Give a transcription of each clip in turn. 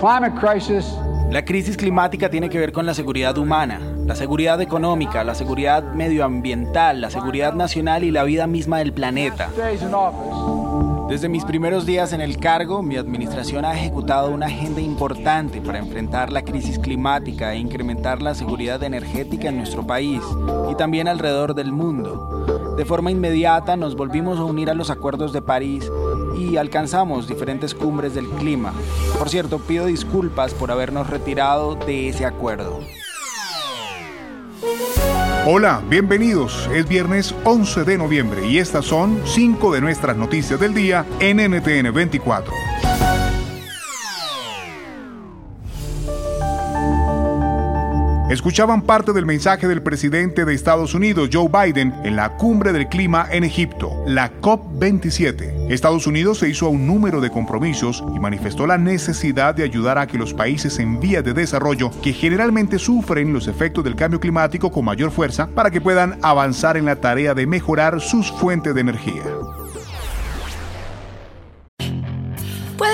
climate crisis la crisis climática tiene que ver con la seguridad humana, la seguridad económica, la seguridad medioambiental, la seguridad nacional y la vida misma del planeta. Desde mis primeros días en el cargo, mi administración ha ejecutado una agenda importante para enfrentar la crisis climática e incrementar la seguridad energética en nuestro país y también alrededor del mundo. De forma inmediata nos volvimos a unir a los acuerdos de París y alcanzamos diferentes cumbres del clima. Por cierto, pido disculpas por habernos retirado de ese acuerdo. Hola, bienvenidos. Es viernes 11 de noviembre y estas son cinco de nuestras noticias del día en NTN 24. Escuchaban parte del mensaje del presidente de Estados Unidos, Joe Biden, en la cumbre del clima en Egipto, la COP27. Estados Unidos se hizo a un número de compromisos y manifestó la necesidad de ayudar a que los países en vías de desarrollo, que generalmente sufren los efectos del cambio climático con mayor fuerza, para que puedan avanzar en la tarea de mejorar sus fuentes de energía.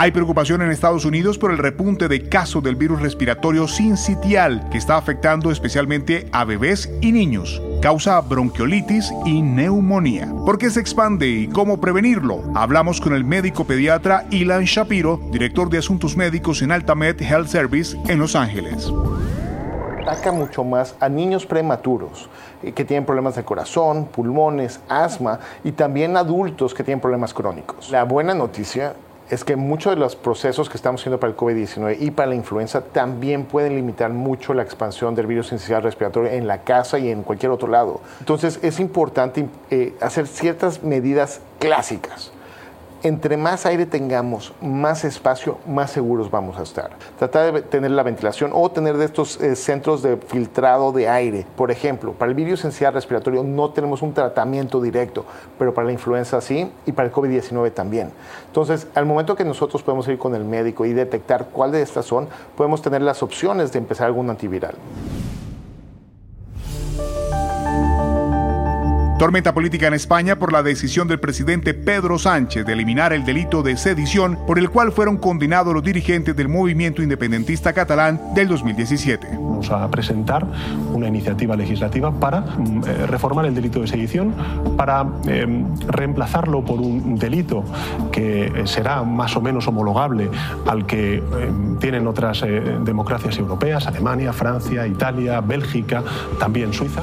Hay preocupación en Estados Unidos por el repunte de casos del virus respiratorio sincitial que está afectando especialmente a bebés y niños. Causa bronquiolitis y neumonía. ¿Por qué se expande y cómo prevenirlo? Hablamos con el médico pediatra Ilan Shapiro, director de asuntos médicos en Altamed Health Service en Los Ángeles ataca mucho más a niños prematuros eh, que tienen problemas de corazón, pulmones, asma y también adultos que tienen problemas crónicos. La buena noticia es que muchos de los procesos que estamos haciendo para el COVID-19 y para la influenza también pueden limitar mucho la expansión del virus incisional respiratorio en la casa y en cualquier otro lado. Entonces es importante eh, hacer ciertas medidas clásicas entre más aire tengamos, más espacio, más seguros vamos a estar. Tratar de tener la ventilación o tener de estos eh, centros de filtrado de aire. Por ejemplo, para el virus esencial respiratorio no tenemos un tratamiento directo, pero para la influenza sí y para el COVID-19 también. Entonces, al momento que nosotros podemos ir con el médico y detectar cuál de estas son, podemos tener las opciones de empezar algún antiviral. Tormenta política en España por la decisión del presidente Pedro Sánchez de eliminar el delito de sedición por el cual fueron condenados los dirigentes del movimiento independentista catalán del 2017. Vamos a presentar una iniciativa legislativa para mm, eh, reformar el delito de sedición, para em, reemplazarlo por un delito que eh, será más o menos homologable al que em, tienen otras eh, democracias europeas, Alemania, Francia, Italia, Bélgica, también Suiza.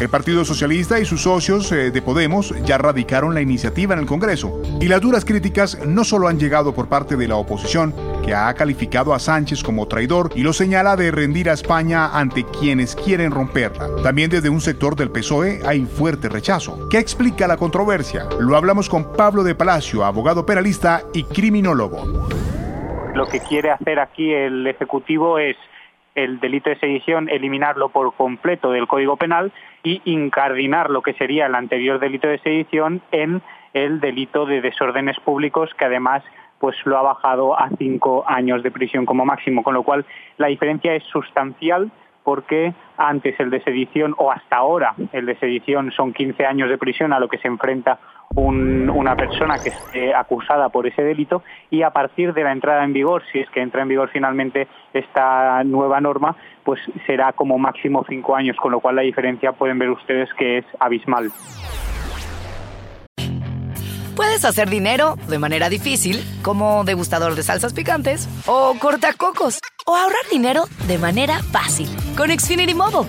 El Partido Socialista y sus socios eh, de Podemos ya radicaron la iniciativa en el Congreso y las duras críticas no solo han llegado por parte de la oposición, que ha calificado a Sánchez como traidor y lo señala de rendir a España ante quienes quieren romperla. También desde un sector del PSOE hay fuerte rechazo. ¿Qué explica la controversia? Lo hablamos con Pablo de Palacio, abogado penalista y criminólogo. Lo que quiere hacer aquí el Ejecutivo es el delito de sedición, eliminarlo por completo del Código Penal y incardinar lo que sería el anterior delito de sedición en el delito de desórdenes públicos, que además pues lo ha bajado a cinco años de prisión como máximo, con lo cual la diferencia es sustancial porque antes el de sedición o hasta ahora el de sedición son 15 años de prisión a lo que se enfrenta una persona que esté acusada por ese delito y a partir de la entrada en vigor, si es que entra en vigor finalmente esta nueva norma, pues será como máximo cinco años, con lo cual la diferencia pueden ver ustedes que es abismal. Puedes hacer dinero de manera difícil, como degustador de salsas picantes, o cortacocos, o ahorrar dinero de manera fácil con Xfinity Mobile.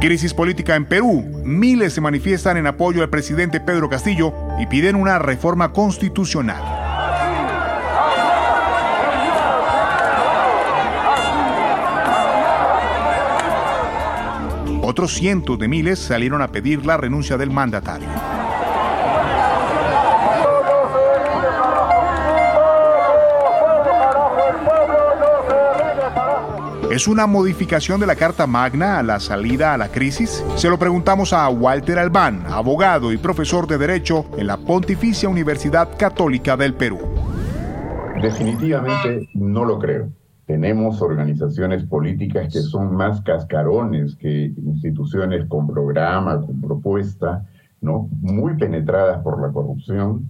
Crisis política en Perú. Miles se manifiestan en apoyo al presidente Pedro Castillo y piden una reforma constitucional. Otros cientos de miles salieron a pedir la renuncia del mandatario. ¿Es una modificación de la Carta Magna a la salida a la crisis? Se lo preguntamos a Walter Albán, abogado y profesor de Derecho en la Pontificia Universidad Católica del Perú. Definitivamente no lo creo. Tenemos organizaciones políticas que son más cascarones que instituciones con programa, con propuesta, ¿no? muy penetradas por la corrupción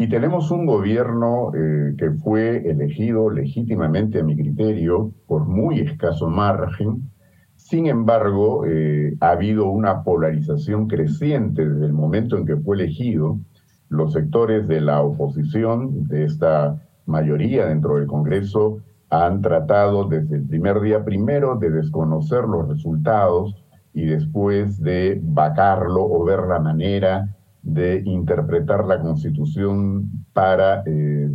y tenemos un gobierno eh, que fue elegido legítimamente a mi criterio por muy escaso margen. Sin embargo, eh, ha habido una polarización creciente desde el momento en que fue elegido. Los sectores de la oposición, de esta mayoría dentro del Congreso, han tratado desde el primer día primero de desconocer los resultados y después de vacarlo o ver la manera de interpretar la Constitución para eh,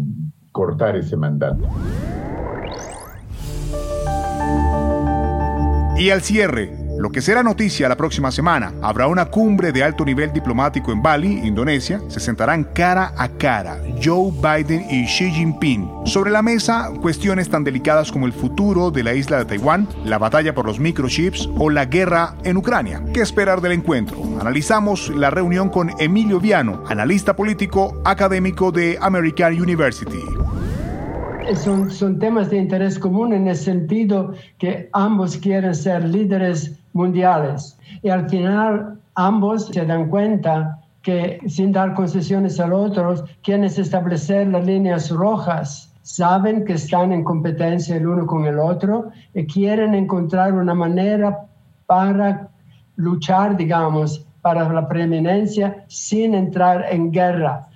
cortar ese mandato. Y al cierre, lo que será noticia la próxima semana, habrá una cumbre de alto nivel diplomático en Bali, Indonesia. Se sentarán cara a cara Joe Biden y Xi Jinping. Sobre la mesa, cuestiones tan delicadas como el futuro de la isla de Taiwán, la batalla por los microchips o la guerra en Ucrania. ¿Qué esperar del encuentro? Analizamos la reunión con Emilio Viano, analista político académico de American University. Son, son, temas de interés común en el sentido que ambos quieren ser líderes mundiales. Y al final ambos se dan cuenta que sin dar concesiones a los otros, quieren establecer las líneas rojas. Saben que están en competencia el uno con el otro y quieren encontrar una manera para luchar, digamos, para la preeminencia sin entrar en guerra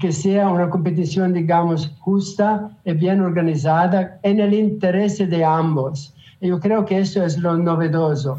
que sea una competición, digamos, justa y bien organizada en el interés de ambos. Yo creo que eso es lo novedoso.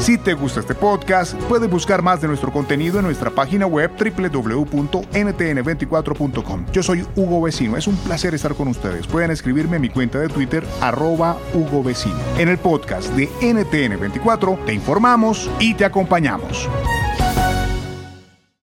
Si te gusta este podcast, puedes buscar más de nuestro contenido en nuestra página web www.ntn24.com. Yo soy Hugo Vecino, es un placer estar con ustedes. Pueden escribirme en mi cuenta de Twitter, arroba Hugo Vecino. En el podcast de NTN24 te informamos y te acompañamos.